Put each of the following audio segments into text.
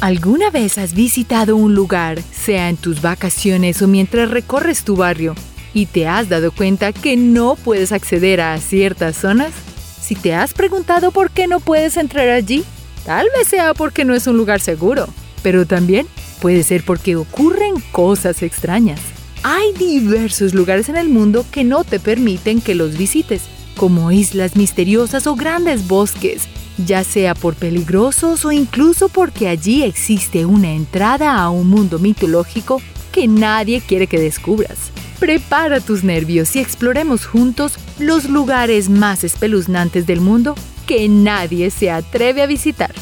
¿Alguna vez has visitado un lugar, sea en tus vacaciones o mientras recorres tu barrio, y te has dado cuenta que no puedes acceder a ciertas zonas? Si te has preguntado por qué no puedes entrar allí, tal vez sea porque no es un lugar seguro, pero también puede ser porque ocurren cosas extrañas. Hay diversos lugares en el mundo que no te permiten que los visites, como islas misteriosas o grandes bosques, ya sea por peligrosos o incluso porque allí existe una entrada a un mundo mitológico que nadie quiere que descubras. Prepara tus nervios y exploremos juntos los lugares más espeluznantes del mundo que nadie se atreve a visitar.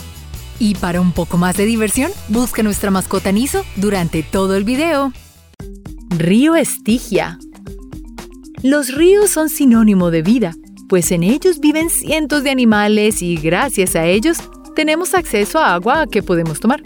Y para un poco más de diversión, busca nuestra mascota Niso durante todo el video. Río Estigia Los ríos son sinónimo de vida pues en ellos viven cientos de animales y gracias a ellos tenemos acceso a agua que podemos tomar.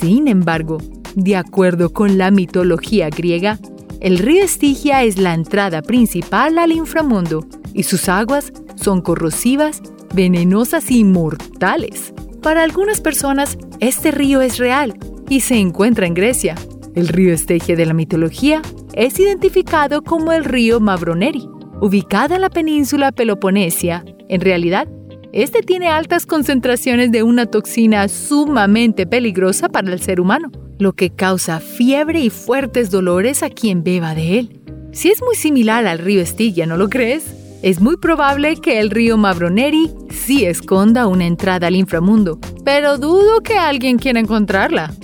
Sin embargo, de acuerdo con la mitología griega, el río Estigia es la entrada principal al inframundo y sus aguas son corrosivas, venenosas y mortales. Para algunas personas, este río es real y se encuentra en Grecia. El río Estigia de la mitología es identificado como el río Mavroneri ubicada en la península Peloponesia, en realidad, este tiene altas concentraciones de una toxina sumamente peligrosa para el ser humano, lo que causa fiebre y fuertes dolores a quien beba de él. Si es muy similar al río Estigia, ¿no lo crees? Es muy probable que el río Mavroneri sí esconda una entrada al inframundo, pero dudo que alguien quiera encontrarla.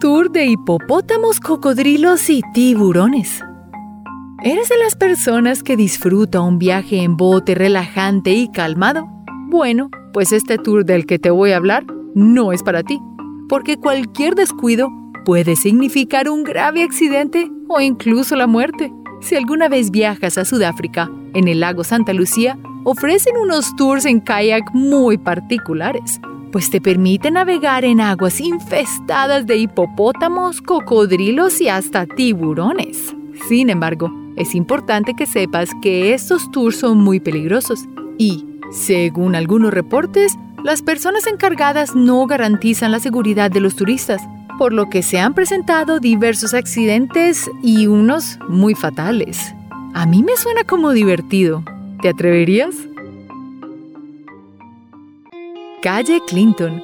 Tour de hipopótamos, cocodrilos y tiburones. ¿Eres de las personas que disfruta un viaje en bote relajante y calmado? Bueno, pues este tour del que te voy a hablar no es para ti, porque cualquier descuido puede significar un grave accidente o incluso la muerte. Si alguna vez viajas a Sudáfrica, en el lago Santa Lucía, ofrecen unos tours en kayak muy particulares, pues te permiten navegar en aguas infestadas de hipopótamos, cocodrilos y hasta tiburones. Sin embargo, es importante que sepas que estos tours son muy peligrosos y, según algunos reportes, las personas encargadas no garantizan la seguridad de los turistas, por lo que se han presentado diversos accidentes y unos muy fatales. A mí me suena como divertido. ¿Te atreverías? Calle Clinton.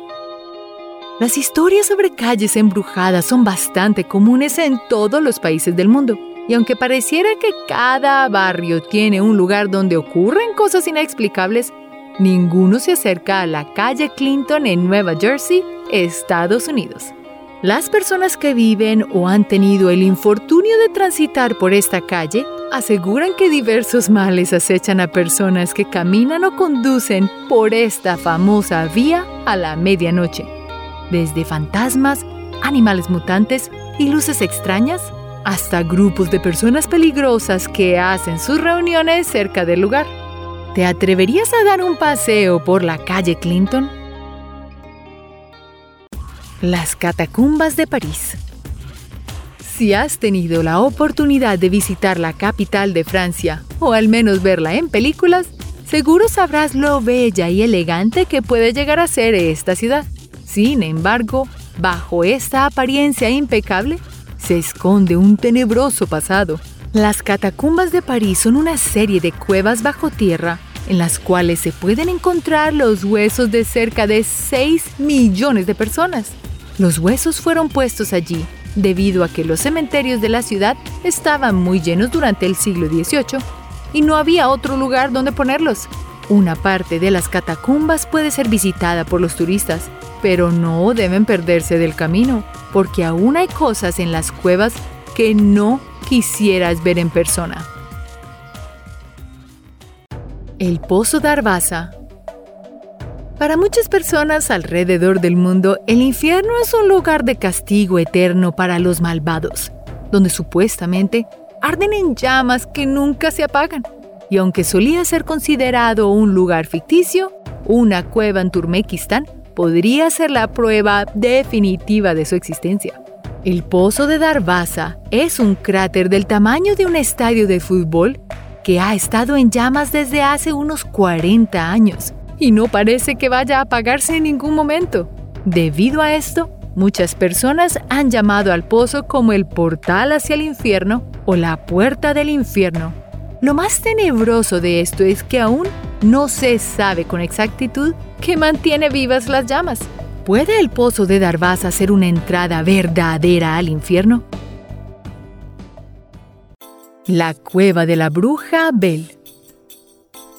Las historias sobre calles embrujadas son bastante comunes en todos los países del mundo. Y aunque pareciera que cada barrio tiene un lugar donde ocurren cosas inexplicables, ninguno se acerca a la calle Clinton en Nueva Jersey, Estados Unidos. Las personas que viven o han tenido el infortunio de transitar por esta calle aseguran que diversos males acechan a personas que caminan o conducen por esta famosa vía a la medianoche. Desde fantasmas, animales mutantes y luces extrañas hasta grupos de personas peligrosas que hacen sus reuniones cerca del lugar. ¿Te atreverías a dar un paseo por la calle Clinton? Las catacumbas de París. Si has tenido la oportunidad de visitar la capital de Francia, o al menos verla en películas, seguro sabrás lo bella y elegante que puede llegar a ser esta ciudad. Sin embargo, bajo esta apariencia impecable, se esconde un tenebroso pasado. Las catacumbas de París son una serie de cuevas bajo tierra en las cuales se pueden encontrar los huesos de cerca de 6 millones de personas. Los huesos fueron puestos allí debido a que los cementerios de la ciudad estaban muy llenos durante el siglo XVIII y no había otro lugar donde ponerlos. Una parte de las catacumbas puede ser visitada por los turistas, pero no deben perderse del camino, porque aún hay cosas en las cuevas que no quisieras ver en persona. El Pozo de Arbaza Para muchas personas alrededor del mundo, el infierno es un lugar de castigo eterno para los malvados, donde supuestamente arden en llamas que nunca se apagan. Y aunque solía ser considerado un lugar ficticio, una cueva en Turmekistán podría ser la prueba definitiva de su existencia. El Pozo de Darvaza es un cráter del tamaño de un estadio de fútbol que ha estado en llamas desde hace unos 40 años y no parece que vaya a apagarse en ningún momento. Debido a esto, muchas personas han llamado al pozo como el portal hacia el infierno o la puerta del infierno. Lo más tenebroso de esto es que aún no se sabe con exactitud qué mantiene vivas las llamas. ¿Puede el pozo de Darvasa ser una entrada verdadera al infierno? La cueva de la bruja Bel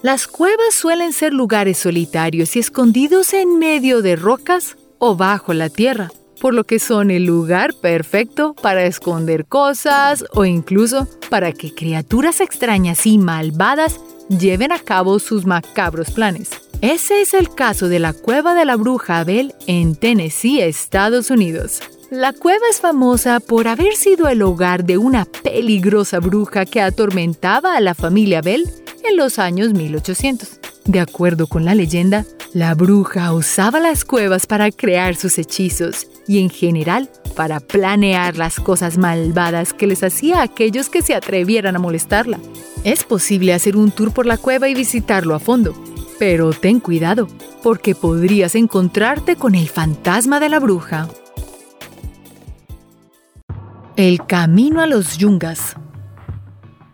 Las cuevas suelen ser lugares solitarios y escondidos en medio de rocas o bajo la tierra, por lo que son el lugar perfecto para esconder cosas o incluso para que criaturas extrañas y malvadas lleven a cabo sus macabros planes. Ese es el caso de la cueva de la bruja Abel en Tennessee, Estados Unidos. La cueva es famosa por haber sido el hogar de una peligrosa bruja que atormentaba a la familia Abel en los años 1800. De acuerdo con la leyenda, la bruja usaba las cuevas para crear sus hechizos y en general para planear las cosas malvadas que les hacía a aquellos que se atrevieran a molestarla. Es posible hacer un tour por la cueva y visitarlo a fondo, pero ten cuidado, porque podrías encontrarte con el fantasma de la bruja. El camino a los yungas.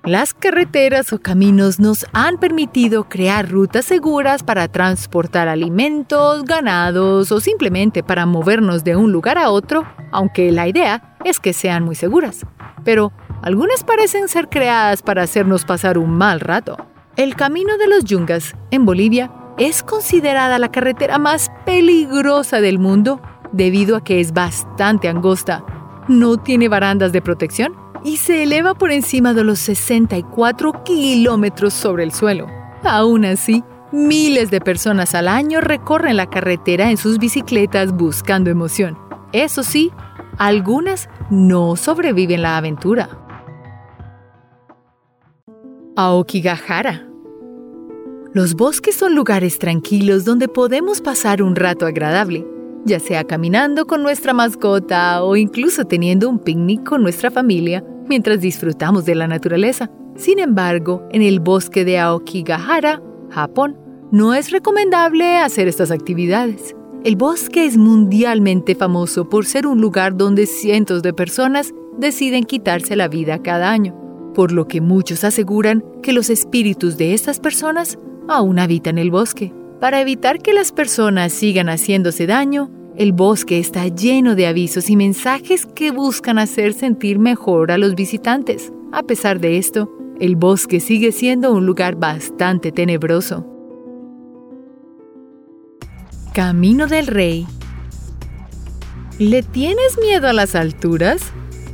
Las carreteras o caminos nos han permitido crear rutas seguras para transportar alimentos, ganados o simplemente para movernos de un lugar a otro, aunque la idea es que sean muy seguras. Pero algunas parecen ser creadas para hacernos pasar un mal rato. El camino de los yungas en Bolivia es considerada la carretera más peligrosa del mundo debido a que es bastante angosta, no tiene barandas de protección y se eleva por encima de los 64 kilómetros sobre el suelo. Aún así, miles de personas al año recorren la carretera en sus bicicletas buscando emoción. Eso sí, algunas no sobreviven la aventura. Aokigahara Los bosques son lugares tranquilos donde podemos pasar un rato agradable ya sea caminando con nuestra mascota o incluso teniendo un picnic con nuestra familia mientras disfrutamos de la naturaleza. Sin embargo, en el bosque de Aokigahara, Japón, no es recomendable hacer estas actividades. El bosque es mundialmente famoso por ser un lugar donde cientos de personas deciden quitarse la vida cada año, por lo que muchos aseguran que los espíritus de estas personas aún habitan el bosque. Para evitar que las personas sigan haciéndose daño, el bosque está lleno de avisos y mensajes que buscan hacer sentir mejor a los visitantes. A pesar de esto, el bosque sigue siendo un lugar bastante tenebroso. Camino del Rey ¿Le tienes miedo a las alturas?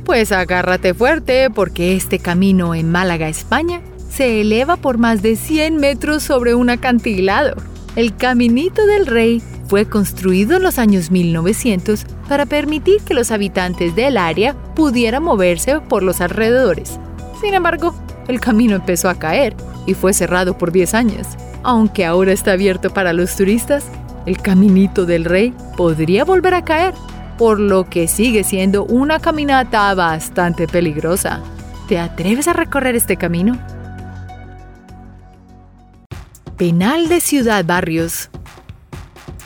Pues agárrate fuerte porque este camino en Málaga, España, se eleva por más de 100 metros sobre un acantilado. El Caminito del Rey fue construido en los años 1900 para permitir que los habitantes del área pudieran moverse por los alrededores. Sin embargo, el camino empezó a caer y fue cerrado por 10 años. Aunque ahora está abierto para los turistas, el Caminito del Rey podría volver a caer, por lo que sigue siendo una caminata bastante peligrosa. ¿Te atreves a recorrer este camino? Penal de Ciudad Barrios.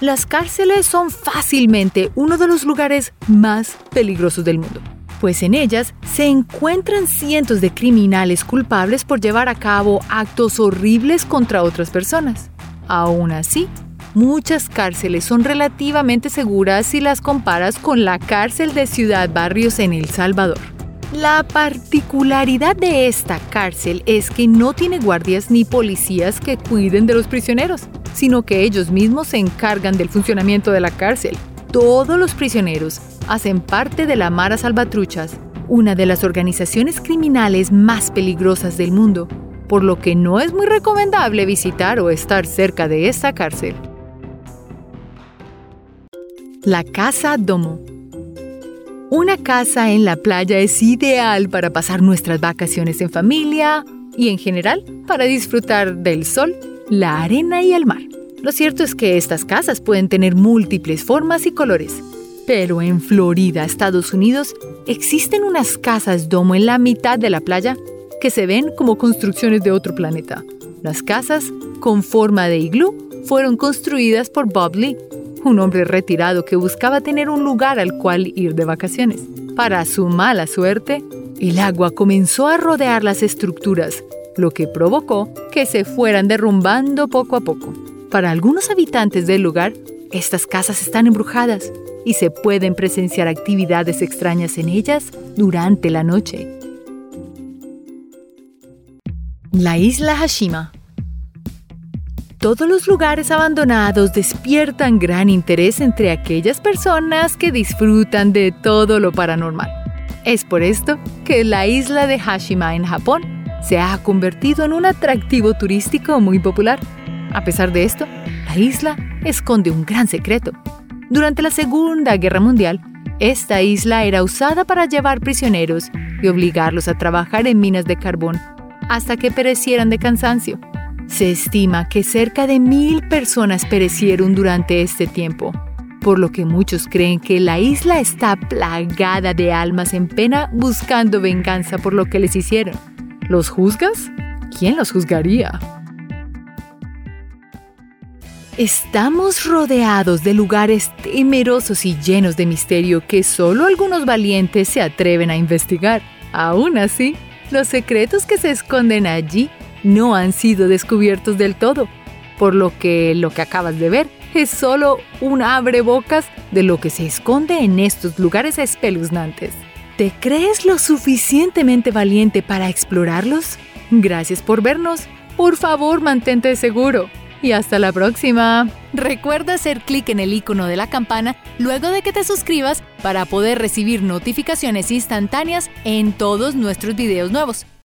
Las cárceles son fácilmente uno de los lugares más peligrosos del mundo, pues en ellas se encuentran cientos de criminales culpables por llevar a cabo actos horribles contra otras personas. Aún así, muchas cárceles son relativamente seguras si las comparas con la cárcel de Ciudad Barrios en El Salvador. La particularidad de esta cárcel es que no tiene guardias ni policías que cuiden de los prisioneros, sino que ellos mismos se encargan del funcionamiento de la cárcel. Todos los prisioneros hacen parte de la Mara Salvatruchas, una de las organizaciones criminales más peligrosas del mundo, por lo que no es muy recomendable visitar o estar cerca de esta cárcel. La Casa Domo una casa en la playa es ideal para pasar nuestras vacaciones en familia y en general para disfrutar del sol, la arena y el mar. Lo cierto es que estas casas pueden tener múltiples formas y colores, pero en Florida, Estados Unidos, existen unas casas domo en la mitad de la playa que se ven como construcciones de otro planeta. Las casas, con forma de iglú, fueron construidas por Bob Lee, un hombre retirado que buscaba tener un lugar al cual ir de vacaciones. Para su mala suerte, el agua comenzó a rodear las estructuras, lo que provocó que se fueran derrumbando poco a poco. Para algunos habitantes del lugar, estas casas están embrujadas y se pueden presenciar actividades extrañas en ellas durante la noche. La isla Hashima todos los lugares abandonados despiertan gran interés entre aquellas personas que disfrutan de todo lo paranormal. Es por esto que la isla de Hashima en Japón se ha convertido en un atractivo turístico muy popular. A pesar de esto, la isla esconde un gran secreto. Durante la Segunda Guerra Mundial, esta isla era usada para llevar prisioneros y obligarlos a trabajar en minas de carbón hasta que perecieran de cansancio. Se estima que cerca de mil personas perecieron durante este tiempo, por lo que muchos creen que la isla está plagada de almas en pena buscando venganza por lo que les hicieron. ¿Los juzgas? ¿Quién los juzgaría? Estamos rodeados de lugares temerosos y llenos de misterio que solo algunos valientes se atreven a investigar. Aún así, los secretos que se esconden allí no han sido descubiertos del todo, por lo que lo que acabas de ver es solo un abrebocas de lo que se esconde en estos lugares espeluznantes. ¿Te crees lo suficientemente valiente para explorarlos? Gracias por vernos. Por favor, mantente seguro. Y hasta la próxima. Recuerda hacer clic en el icono de la campana luego de que te suscribas para poder recibir notificaciones instantáneas en todos nuestros videos nuevos.